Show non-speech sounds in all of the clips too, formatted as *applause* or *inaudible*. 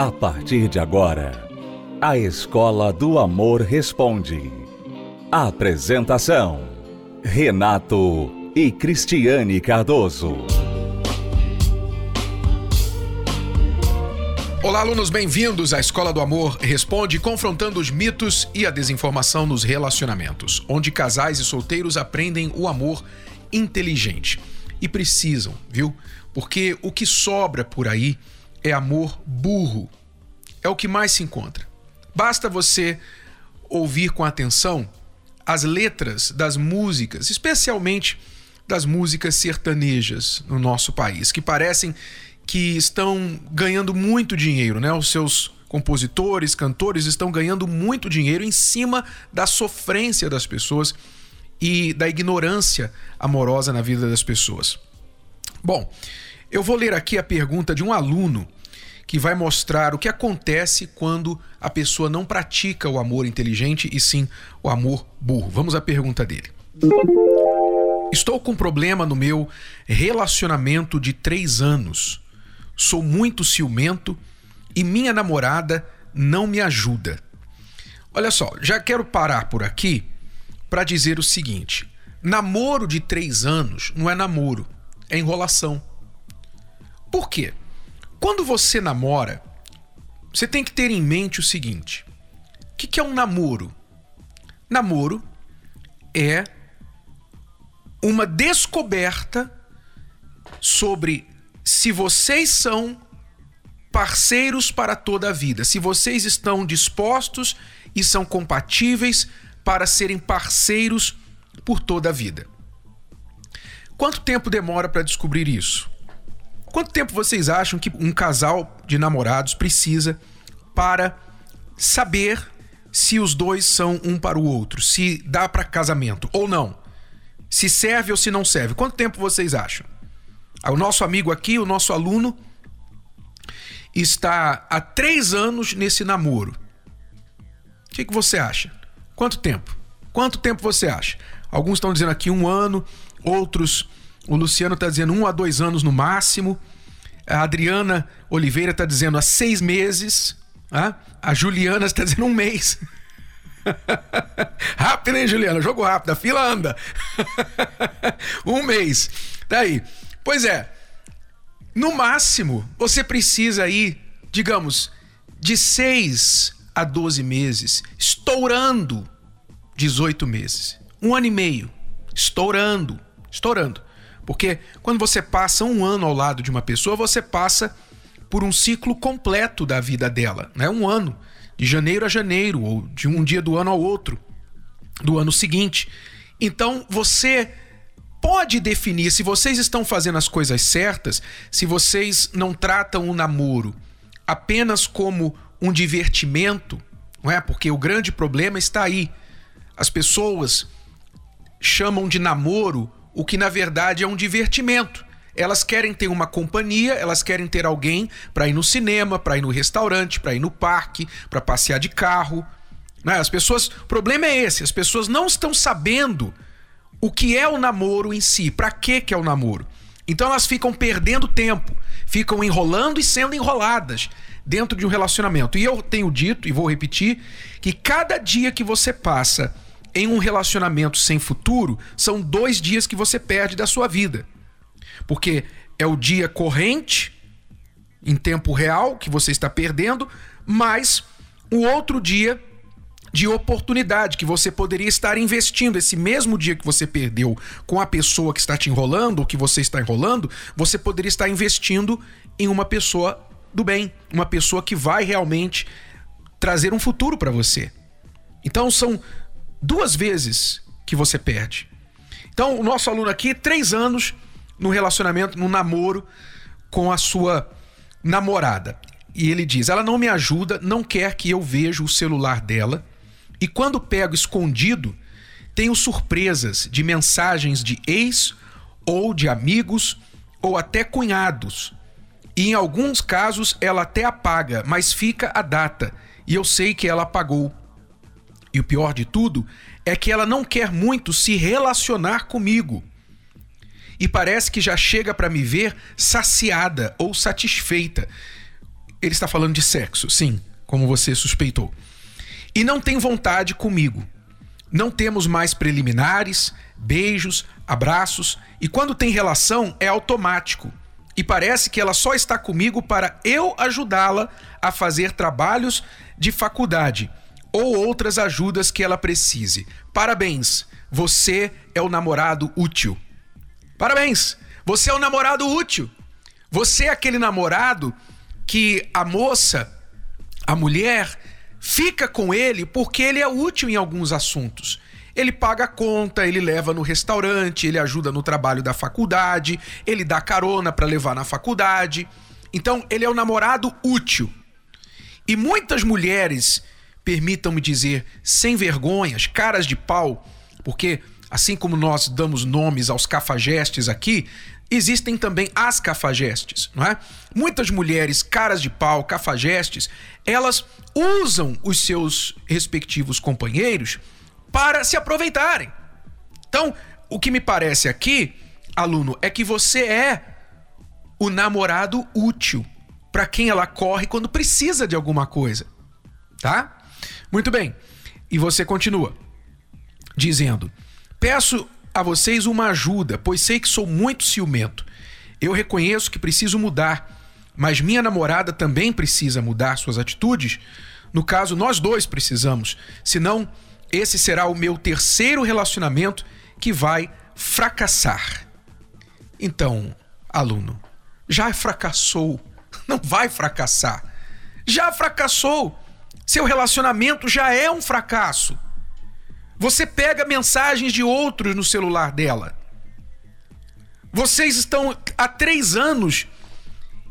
A partir de agora, a Escola do Amor Responde. Apresentação: Renato e Cristiane Cardoso. Olá, alunos, bem-vindos à Escola do Amor Responde, confrontando os mitos e a desinformação nos relacionamentos, onde casais e solteiros aprendem o amor inteligente. E precisam, viu? Porque o que sobra por aí é amor burro. É o que mais se encontra. Basta você ouvir com atenção as letras das músicas, especialmente das músicas sertanejas no nosso país, que parecem que estão ganhando muito dinheiro, né? Os seus compositores, cantores estão ganhando muito dinheiro em cima da sofrência das pessoas e da ignorância amorosa na vida das pessoas. Bom, eu vou ler aqui a pergunta de um aluno que vai mostrar o que acontece quando a pessoa não pratica o amor inteligente e sim o amor burro. Vamos à pergunta dele. Estou com problema no meu relacionamento de três anos. Sou muito ciumento e minha namorada não me ajuda. Olha só, já quero parar por aqui para dizer o seguinte: namoro de três anos não é namoro, é enrolação. Por quê? Quando você namora, você tem que ter em mente o seguinte: o que é um namoro? Namoro é uma descoberta sobre se vocês são parceiros para toda a vida, se vocês estão dispostos e são compatíveis para serem parceiros por toda a vida. Quanto tempo demora para descobrir isso? Quanto tempo vocês acham que um casal de namorados precisa para saber se os dois são um para o outro, se dá para casamento ou não? Se serve ou se não serve? Quanto tempo vocês acham? O nosso amigo aqui, o nosso aluno, está há três anos nesse namoro. O que, que você acha? Quanto tempo? Quanto tempo você acha? Alguns estão dizendo aqui um ano, outros o Luciano está dizendo um a dois anos no máximo. A Adriana Oliveira está dizendo há seis meses. A Juliana está dizendo um mês. *laughs* rápido, hein, Juliana? Jogo rápido, a fila anda. *laughs* um mês. Tá pois é. No máximo, você precisa aí, digamos, de seis a 12 meses, estourando 18 meses. Um ano e meio. Estourando. Estourando. Porque quando você passa um ano ao lado de uma pessoa, você passa por um ciclo completo da vida dela, né? Um ano, de janeiro a janeiro, ou de um dia do ano ao outro, do ano seguinte. Então você pode definir se vocês estão fazendo as coisas certas, se vocês não tratam o namoro apenas como um divertimento, não é? Porque o grande problema está aí. As pessoas chamam de namoro o que na verdade é um divertimento. Elas querem ter uma companhia, elas querem ter alguém para ir no cinema, para ir no restaurante, para ir no parque, para passear de carro. Né? As pessoas, o problema é esse, as pessoas não estão sabendo o que é o namoro em si, para que que é o namoro. Então elas ficam perdendo tempo, ficam enrolando e sendo enroladas dentro de um relacionamento. E eu tenho dito e vou repetir que cada dia que você passa em um relacionamento sem futuro, são dois dias que você perde da sua vida. Porque é o dia corrente, em tempo real, que você está perdendo, mais o outro dia de oportunidade que você poderia estar investindo esse mesmo dia que você perdeu com a pessoa que está te enrolando ou que você está enrolando, você poderia estar investindo em uma pessoa do bem, uma pessoa que vai realmente trazer um futuro para você. Então são duas vezes que você perde. Então, o nosso aluno aqui, três anos no relacionamento, no namoro com a sua namorada. E ele diz: ela não me ajuda, não quer que eu veja o celular dela. E quando pego escondido, tenho surpresas de mensagens de ex ou de amigos ou até cunhados. E em alguns casos ela até apaga, mas fica a data. E eu sei que ela apagou. E o pior de tudo é que ela não quer muito se relacionar comigo. E parece que já chega para me ver saciada ou satisfeita. ele está falando de sexo, sim, como você suspeitou. E não tem vontade comigo. Não temos mais preliminares, beijos, abraços, e quando tem relação é automático. E parece que ela só está comigo para eu ajudá-la a fazer trabalhos de faculdade ou outras ajudas que ela precise. Parabéns, você é o namorado útil. Parabéns, você é o namorado útil. Você é aquele namorado que a moça, a mulher, fica com ele porque ele é útil em alguns assuntos. Ele paga a conta, ele leva no restaurante, ele ajuda no trabalho da faculdade, ele dá carona para levar na faculdade. Então, ele é o namorado útil. E muitas mulheres, permitam-me dizer, sem vergonhas, caras de pau, porque assim como nós damos nomes aos cafajestes aqui, existem também as cafajestes, não é? Muitas mulheres caras de pau, cafajestes, elas usam os seus respectivos companheiros para se aproveitarem. Então, o que me parece aqui, aluno, é que você é o namorado útil para quem ela corre quando precisa de alguma coisa, tá? Muito bem. E você continua dizendo: Peço a vocês uma ajuda, pois sei que sou muito ciumento. Eu reconheço que preciso mudar, mas minha namorada também precisa mudar suas atitudes. No caso, nós dois precisamos, senão esse será o meu terceiro relacionamento que vai fracassar. Então, aluno, já fracassou não vai fracassar. Já fracassou. Seu relacionamento já é um fracasso. Você pega mensagens de outros no celular dela. Vocês estão há três anos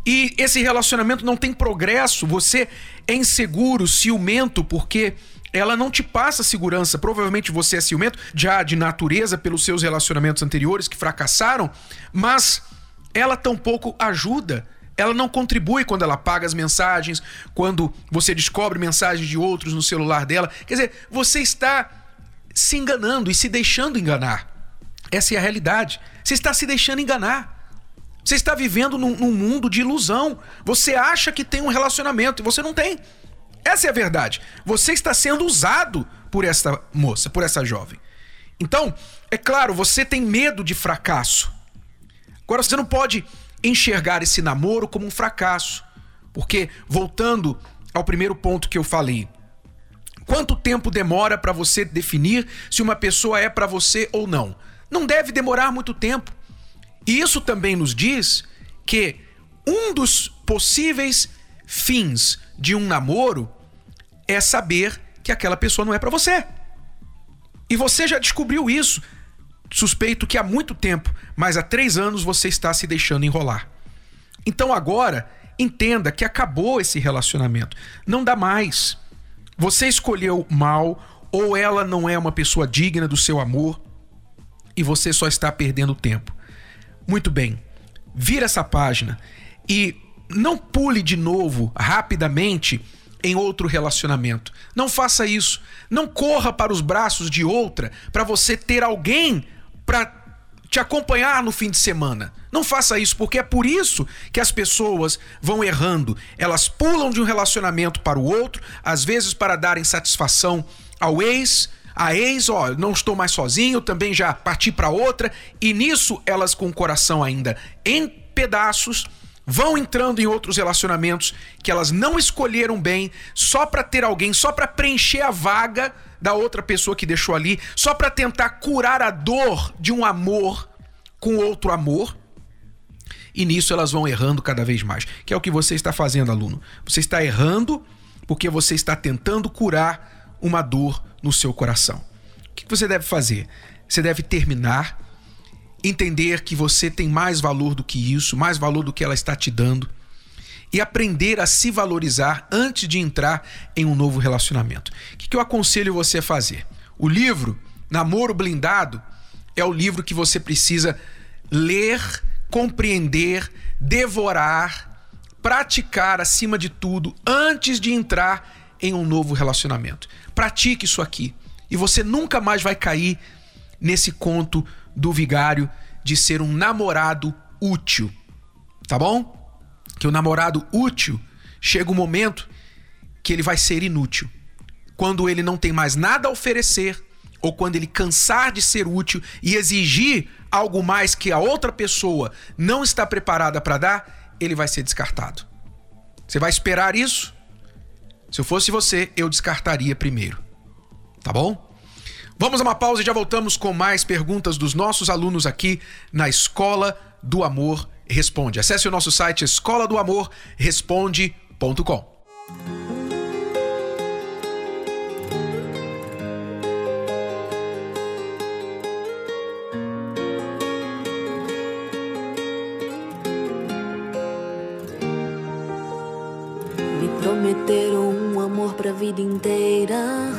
e esse relacionamento não tem progresso. Você é inseguro, ciumento, porque ela não te passa segurança. Provavelmente você é ciumento já de natureza pelos seus relacionamentos anteriores que fracassaram, mas ela tampouco ajuda ela não contribui quando ela paga as mensagens, quando você descobre mensagens de outros no celular dela. Quer dizer, você está se enganando e se deixando enganar. Essa é a realidade. Você está se deixando enganar. Você está vivendo num, num mundo de ilusão. Você acha que tem um relacionamento e você não tem. Essa é a verdade. Você está sendo usado por essa moça, por essa jovem. Então, é claro, você tem medo de fracasso. Agora, você não pode enxergar esse namoro como um fracasso. Porque, voltando ao primeiro ponto que eu falei, quanto tempo demora para você definir se uma pessoa é para você ou não? Não deve demorar muito tempo. E isso também nos diz que um dos possíveis fins de um namoro é saber que aquela pessoa não é para você. E você já descobriu isso suspeito que há muito tempo, mas há três anos você está se deixando enrolar. Então agora, entenda que acabou esse relacionamento. Não dá mais. Você escolheu mal, ou ela não é uma pessoa digna do seu amor, e você só está perdendo tempo. Muito bem, vira essa página e não pule de novo rapidamente em outro relacionamento. Não faça isso. Não corra para os braços de outra para você ter alguém para te acompanhar no fim de semana. Não faça isso, porque é por isso que as pessoas vão errando. Elas pulam de um relacionamento para o outro, às vezes para darem satisfação ao ex, a ex, ó, não estou mais sozinho, também já parti para outra, e nisso elas com o coração ainda em pedaços vão entrando em outros relacionamentos que elas não escolheram bem, só para ter alguém, só para preencher a vaga da outra pessoa que deixou ali, só para tentar curar a dor de um amor com outro amor. E nisso elas vão errando cada vez mais, que é o que você está fazendo, aluno. Você está errando porque você está tentando curar uma dor no seu coração. O que você deve fazer? Você deve terminar, entender que você tem mais valor do que isso, mais valor do que ela está te dando e aprender a se valorizar antes de entrar em um novo relacionamento. O que eu aconselho você a fazer? O livro Namoro Blindado é o livro que você precisa ler, compreender, devorar, praticar acima de tudo antes de entrar em um novo relacionamento. Pratique isso aqui e você nunca mais vai cair nesse conto do vigário de ser um namorado útil. Tá bom? que o namorado útil chega um momento que ele vai ser inútil. Quando ele não tem mais nada a oferecer, ou quando ele cansar de ser útil e exigir algo mais que a outra pessoa não está preparada para dar, ele vai ser descartado. Você vai esperar isso? Se eu fosse você, eu descartaria primeiro. Tá bom? Vamos a uma pausa e já voltamos com mais perguntas dos nossos alunos aqui na Escola do Amor Responde. Acesse o nosso site escola do amor responde.com. Me prometeram um amor pra vida inteira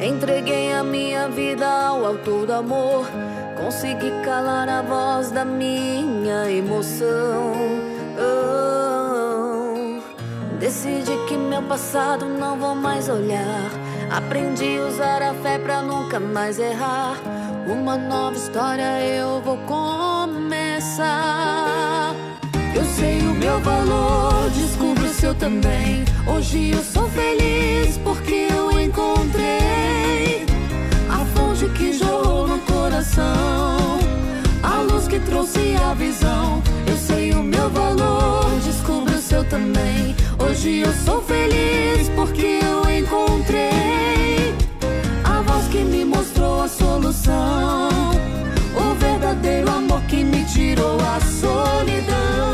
Entreguei a minha vida ao autor do amor. Consegui calar a voz da minha emoção. Oh, decidi que meu passado não vou mais olhar. Aprendi a usar a fé pra nunca mais errar. Uma nova história eu vou começar. Eu sei o meu valor, descubro o seu também. Hoje eu sou feliz porque eu encontrei que jorrou no coração, a luz que trouxe a visão. Eu sei o meu valor, descubro o seu também. Hoje eu sou feliz porque eu encontrei a voz que me mostrou a solução, o verdadeiro amor que me tirou a solidão.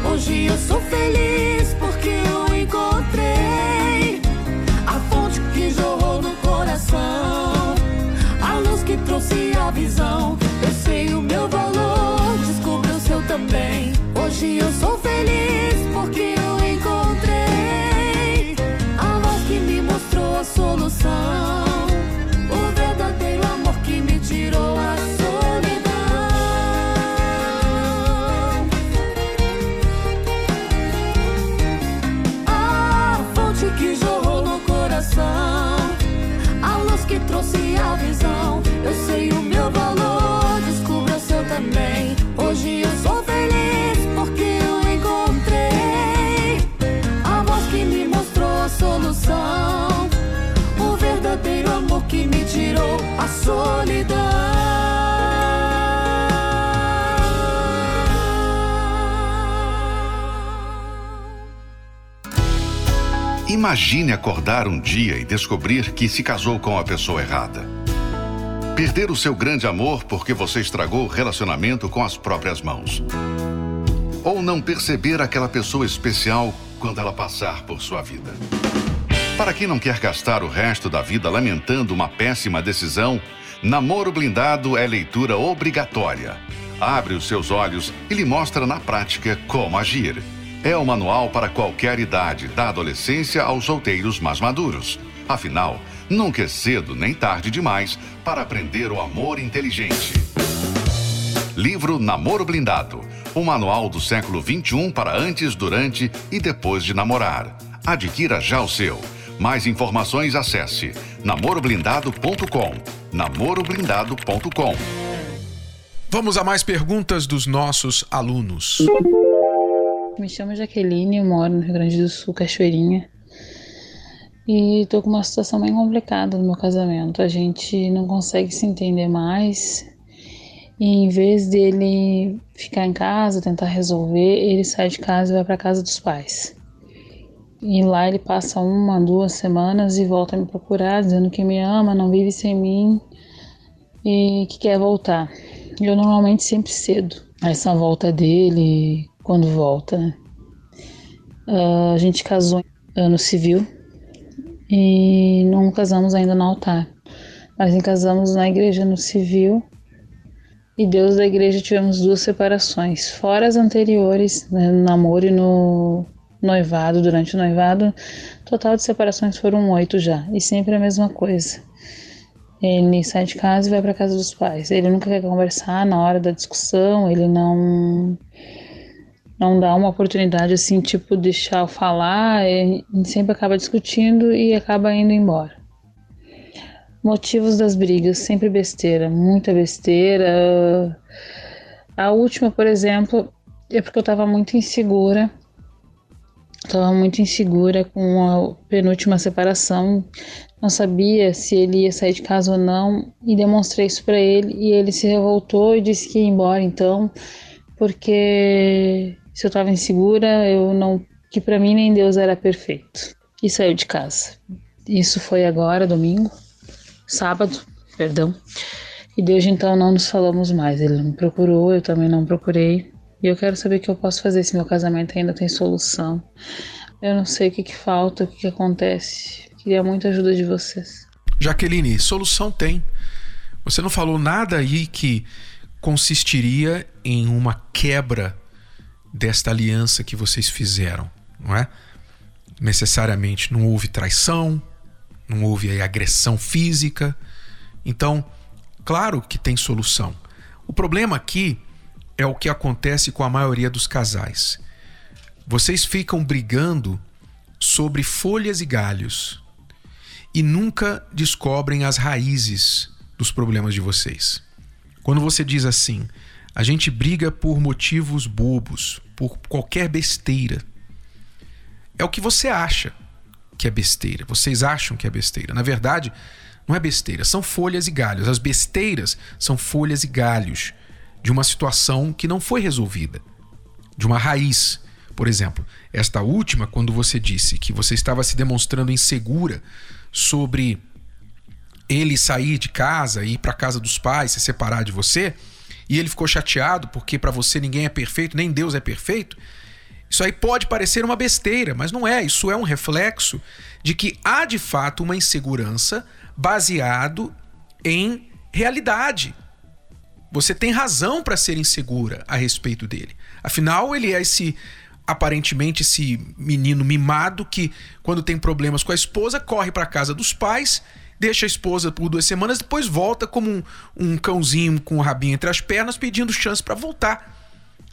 Hoje eu sou feliz porque eu encontrei a fonte que jorrou no coração, a luz que trouxe a visão. Eu sei o meu valor, descubra o seu também. Hoje eu sou feliz porque eu encontrei a voz que me mostrou a solução, Imagine acordar um dia e descobrir que se casou com a pessoa errada. Perder o seu grande amor porque você estragou o relacionamento com as próprias mãos. Ou não perceber aquela pessoa especial quando ela passar por sua vida. Para quem não quer gastar o resto da vida lamentando uma péssima decisão, Namoro Blindado é leitura obrigatória. Abre os seus olhos e lhe mostra na prática como agir. É o manual para qualquer idade, da adolescência aos solteiros mais maduros. Afinal, nunca é cedo nem tarde demais para aprender o amor inteligente. Livro Namoro Blindado. O manual do século XXI para antes, durante e depois de namorar. Adquira já o seu. Mais informações acesse namoroblindado.com. namoroblindado.com. Vamos a mais perguntas dos nossos alunos. Me chamo Jaqueline, eu moro no Rio Grande do Sul, Cachoeirinha. E tô com uma situação bem complicada no meu casamento. A gente não consegue se entender mais. E em vez dele ficar em casa, tentar resolver, ele sai de casa e vai para casa dos pais. E lá ele passa uma, duas semanas e volta a me procurar, dizendo que me ama, não vive sem mim e que quer voltar. Eu normalmente sempre cedo essa volta dele quando volta. Né? Uh, a gente casou no civil e não casamos ainda no altar, mas casamos na igreja no civil. E Deus da igreja tivemos duas separações, fora as anteriores, né, no namoro e no noivado, durante o noivado, total de separações foram oito já, e sempre a mesma coisa. Ele sai de casa e vai para casa dos pais. Ele nunca quer conversar na hora da discussão, ele não não dá uma oportunidade assim, tipo, deixar eu falar, ele sempre acaba discutindo e acaba indo embora. Motivos das brigas, sempre besteira, muita besteira. A última, por exemplo, é porque eu estava muito insegura Estava muito insegura com a penúltima separação, não sabia se ele ia sair de casa ou não, e demonstrei isso para ele. E ele se revoltou e disse que ia embora então, porque se eu estava insegura, eu não. que para mim nem Deus era perfeito. E saiu de casa. Isso foi agora, domingo, sábado, perdão. E desde então não nos falamos mais. Ele não procurou, eu também não procurei. E eu quero saber o que eu posso fazer se meu casamento ainda tem solução. Eu não sei o que, que falta, o que, que acontece. Queria muita ajuda de vocês. Jaqueline, solução tem. Você não falou nada aí que consistiria em uma quebra desta aliança que vocês fizeram, não é? Necessariamente não houve traição, não houve agressão física. Então, claro que tem solução. O problema aqui é o que acontece com a maioria dos casais. Vocês ficam brigando sobre folhas e galhos e nunca descobrem as raízes dos problemas de vocês. Quando você diz assim, a gente briga por motivos bobos, por qualquer besteira, é o que você acha que é besteira. Vocês acham que é besteira. Na verdade, não é besteira, são folhas e galhos. As besteiras são folhas e galhos de uma situação que não foi resolvida, de uma raiz. Por exemplo, esta última, quando você disse que você estava se demonstrando insegura sobre ele sair de casa, ir para casa dos pais, se separar de você, e ele ficou chateado porque para você ninguém é perfeito, nem Deus é perfeito. Isso aí pode parecer uma besteira, mas não é. Isso é um reflexo de que há de fato uma insegurança baseado em realidade. Você tem razão para ser insegura a respeito dele. Afinal, ele é esse aparentemente esse menino mimado que quando tem problemas com a esposa corre para casa dos pais, deixa a esposa por duas semanas, depois volta como um, um cãozinho com o rabinho entre as pernas pedindo chance para voltar.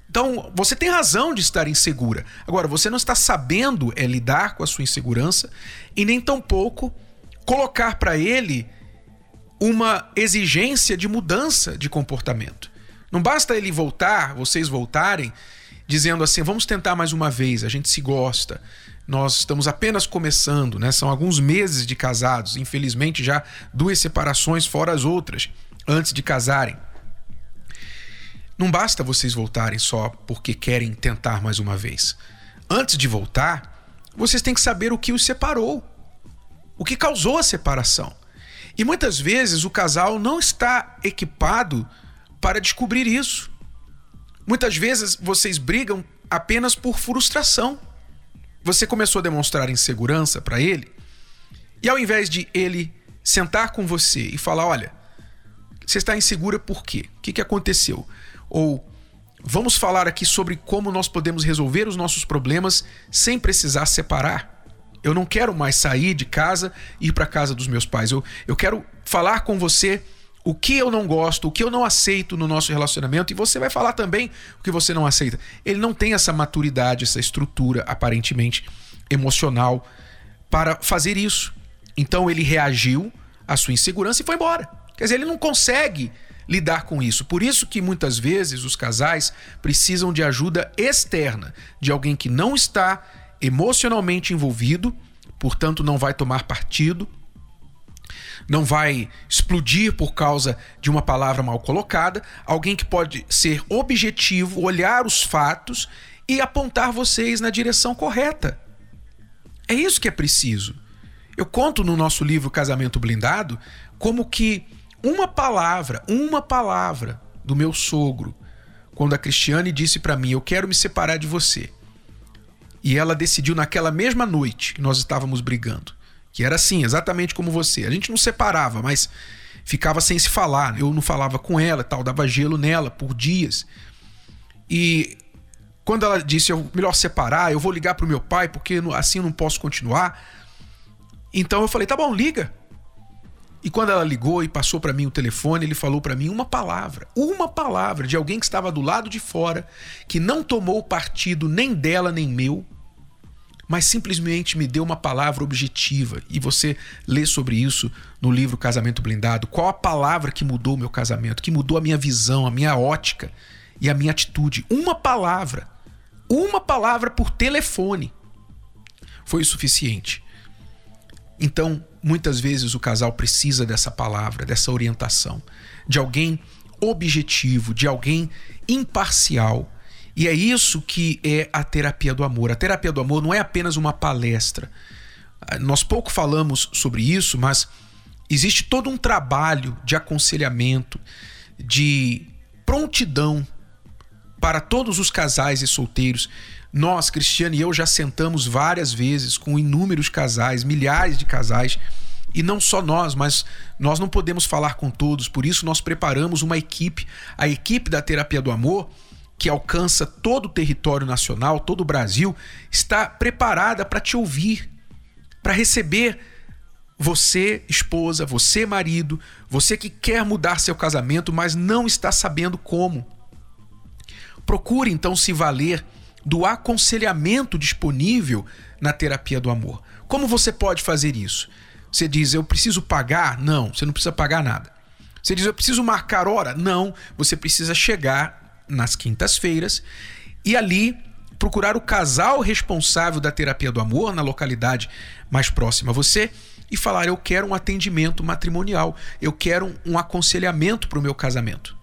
Então, você tem razão de estar insegura. Agora, você não está sabendo é, lidar com a sua insegurança e nem tampouco colocar para ele uma exigência de mudança de comportamento. Não basta ele voltar, vocês voltarem, dizendo assim: vamos tentar mais uma vez, a gente se gosta, nós estamos apenas começando, né? São alguns meses de casados, infelizmente já duas separações fora as outras antes de casarem. Não basta vocês voltarem só porque querem tentar mais uma vez. Antes de voltar, vocês têm que saber o que os separou, o que causou a separação. E muitas vezes o casal não está equipado para descobrir isso. Muitas vezes vocês brigam apenas por frustração. Você começou a demonstrar insegurança para ele, e ao invés de ele sentar com você e falar: olha, você está insegura por quê? O que, que aconteceu? Ou vamos falar aqui sobre como nós podemos resolver os nossos problemas sem precisar separar. Eu não quero mais sair de casa e ir para casa dos meus pais. Eu, eu quero falar com você o que eu não gosto, o que eu não aceito no nosso relacionamento, e você vai falar também o que você não aceita. Ele não tem essa maturidade, essa estrutura aparentemente emocional para fazer isso. Então ele reagiu à sua insegurança e foi embora. Quer dizer, ele não consegue lidar com isso. Por isso que muitas vezes os casais precisam de ajuda externa, de alguém que não está emocionalmente envolvido portanto não vai tomar partido, não vai explodir por causa de uma palavra mal colocada, alguém que pode ser objetivo, olhar os fatos e apontar vocês na direção correta. É isso que é preciso. Eu conto no nosso livro Casamento Blindado como que uma palavra, uma palavra do meu sogro, quando a Cristiane disse para mim: Eu quero me separar de você. E ela decidiu naquela mesma noite que nós estávamos brigando, que era assim, exatamente como você. A gente não separava, mas ficava sem se falar. Eu não falava com ela, tal, dava gelo nela por dias. E quando ela disse, eu melhor separar, eu vou ligar pro meu pai porque assim eu não posso continuar. Então eu falei, tá bom, liga. E quando ela ligou e passou para mim o telefone, ele falou para mim uma palavra, uma palavra de alguém que estava do lado de fora, que não tomou partido nem dela nem meu, mas simplesmente me deu uma palavra objetiva. E você lê sobre isso no livro Casamento Blindado. Qual a palavra que mudou o meu casamento, que mudou a minha visão, a minha ótica e a minha atitude? Uma palavra. Uma palavra por telefone. Foi o suficiente. Então, muitas vezes o casal precisa dessa palavra, dessa orientação, de alguém objetivo, de alguém imparcial. E é isso que é a terapia do amor. A terapia do amor não é apenas uma palestra. Nós pouco falamos sobre isso, mas existe todo um trabalho de aconselhamento, de prontidão para todos os casais e solteiros nós, Cristiano e eu, já sentamos várias vezes com inúmeros casais, milhares de casais, e não só nós, mas nós não podemos falar com todos, por isso nós preparamos uma equipe, a equipe da Terapia do Amor, que alcança todo o território nacional, todo o Brasil, está preparada para te ouvir, para receber você, esposa, você, marido, você que quer mudar seu casamento, mas não está sabendo como. Procure então se valer do aconselhamento disponível na terapia do amor. Como você pode fazer isso? Você diz, eu preciso pagar? Não, você não precisa pagar nada. Você diz, eu preciso marcar hora? Não, você precisa chegar nas quintas-feiras e ali procurar o casal responsável da terapia do amor na localidade mais próxima a você e falar: Eu quero um atendimento matrimonial, eu quero um aconselhamento para o meu casamento.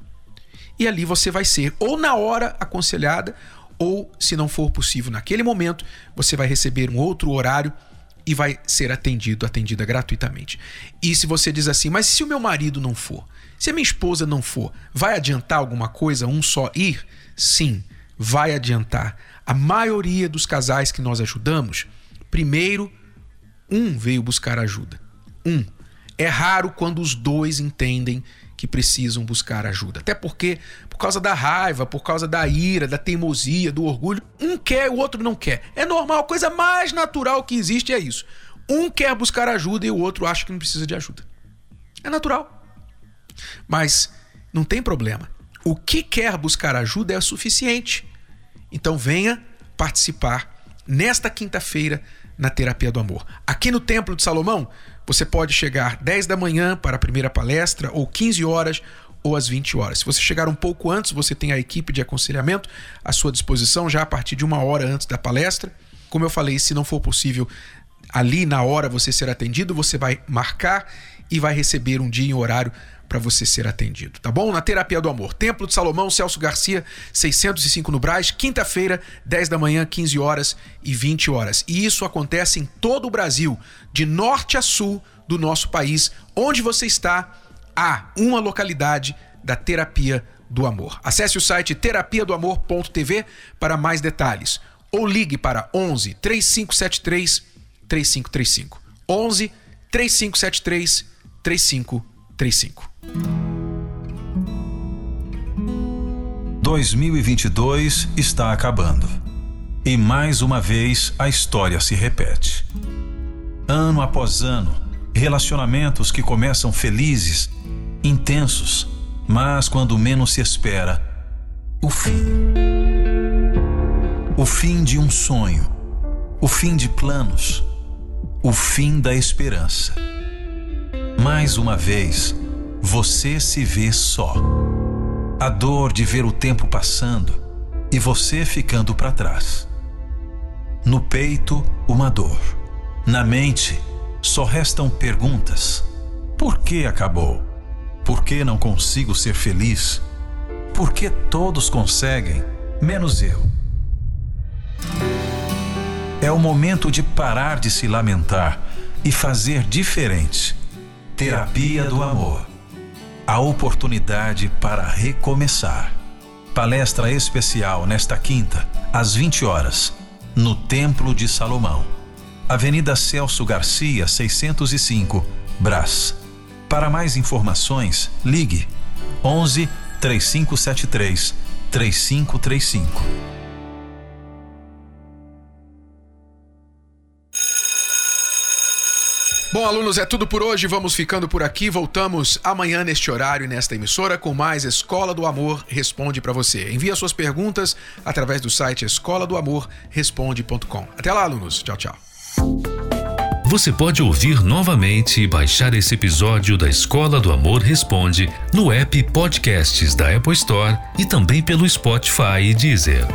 E ali você vai ser ou na hora aconselhada ou, se não for possível naquele momento, você vai receber um outro horário e vai ser atendido, atendida gratuitamente. E se você diz assim, mas se o meu marido não for, se a minha esposa não for, vai adiantar alguma coisa um só ir? Sim, vai adiantar. A maioria dos casais que nós ajudamos, primeiro, um veio buscar ajuda. Um. É raro quando os dois entendem que precisam buscar ajuda. Até porque, por causa da raiva, por causa da ira, da teimosia, do orgulho, um quer, o outro não quer. É normal, a coisa mais natural que existe é isso. Um quer buscar ajuda e o outro acha que não precisa de ajuda. É natural. Mas não tem problema. O que quer buscar ajuda é suficiente. Então venha participar nesta quinta-feira na Terapia do Amor. Aqui no Templo de Salomão, você pode chegar 10 da manhã para a primeira palestra, ou 15 horas, ou às 20 horas. Se você chegar um pouco antes, você tem a equipe de aconselhamento à sua disposição já a partir de uma hora antes da palestra. Como eu falei, se não for possível ali na hora você ser atendido, você vai marcar e vai receber um dia e um horário para você ser atendido, tá bom? Na Terapia do Amor, Templo de Salomão, Celso Garcia, 605 no Braz, quinta-feira, 10 da manhã, 15 horas e 20 horas. E isso acontece em todo o Brasil, de norte a sul do nosso país. Onde você está, há uma localidade da Terapia do Amor. Acesse o site terapiadoamor.tv para mais detalhes ou ligue para 11 3573 3535. 11 3573 3535. 2022 está acabando. E mais uma vez a história se repete. Ano após ano, relacionamentos que começam felizes, intensos, mas quando menos se espera, o fim. O fim de um sonho, o fim de planos, o fim da esperança. Mais uma vez, você se vê só. A dor de ver o tempo passando e você ficando para trás. No peito, uma dor. Na mente, só restam perguntas: por que acabou? Por que não consigo ser feliz? Por que todos conseguem, menos eu? É o momento de parar de se lamentar e fazer diferente. Terapia do Amor. A oportunidade para recomeçar. Palestra especial nesta quinta, às 20 horas, no Templo de Salomão. Avenida Celso Garcia, 605, Brás. Para mais informações, ligue 11 3573 3535. Bom, alunos, é tudo por hoje. Vamos ficando por aqui. Voltamos amanhã neste horário e nesta emissora com mais Escola do Amor Responde para você. Envie suas perguntas através do site escola do amor responde.com. Até lá, alunos. Tchau, tchau. Você pode ouvir novamente e baixar esse episódio da Escola do Amor Responde no app Podcasts da Apple Store e também pelo Spotify e Deezer.